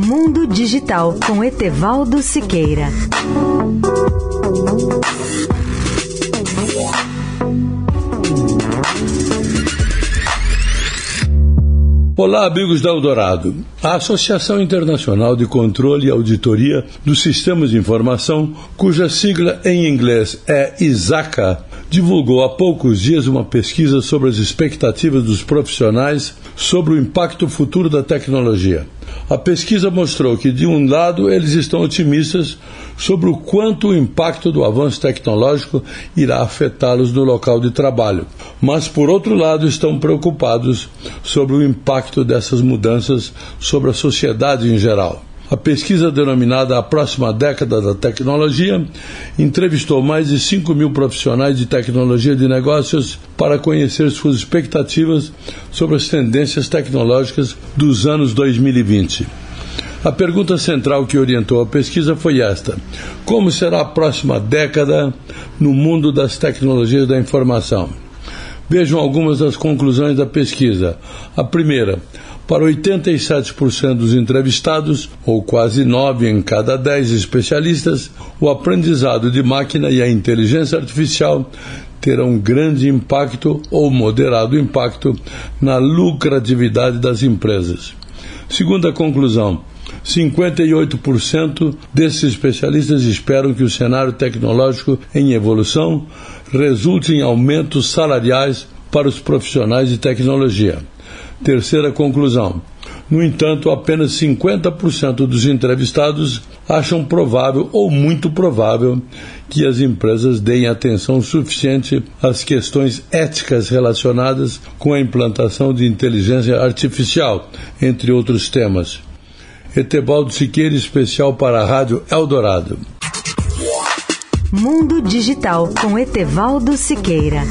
Mundo Digital com Etevaldo Siqueira. Olá, amigos da Eldorado. A Associação Internacional de Controle e Auditoria dos Sistemas de Informação, cuja sigla em inglês é ISACA, divulgou há poucos dias uma pesquisa sobre as expectativas dos profissionais sobre o impacto futuro da tecnologia. A pesquisa mostrou que, de um lado, eles estão otimistas sobre o quanto o impacto do avanço tecnológico irá afetá-los no local de trabalho, mas, por outro lado, estão preocupados sobre o impacto dessas mudanças sobre a sociedade em geral. A pesquisa denominada A Próxima Década da Tecnologia entrevistou mais de 5 mil profissionais de tecnologia de negócios para conhecer suas expectativas sobre as tendências tecnológicas dos anos 2020. A pergunta central que orientou a pesquisa foi esta: Como será a próxima década no mundo das tecnologias da informação? Vejam algumas das conclusões da pesquisa. A primeira, para 87% dos entrevistados, ou quase 9 em cada 10 especialistas, o aprendizado de máquina e a inteligência artificial terão grande impacto ou moderado impacto na lucratividade das empresas. Segunda conclusão, 58% desses especialistas esperam que o cenário tecnológico em evolução resulte em aumentos salariais para os profissionais de tecnologia. Terceira conclusão. No entanto, apenas 50% dos entrevistados acham provável ou muito provável que as empresas deem atenção suficiente às questões éticas relacionadas com a implantação de inteligência artificial, entre outros temas. Etebaldo Siqueira, especial para a Rádio Eldorado. Mundo Digital com Etevaldo Siqueira.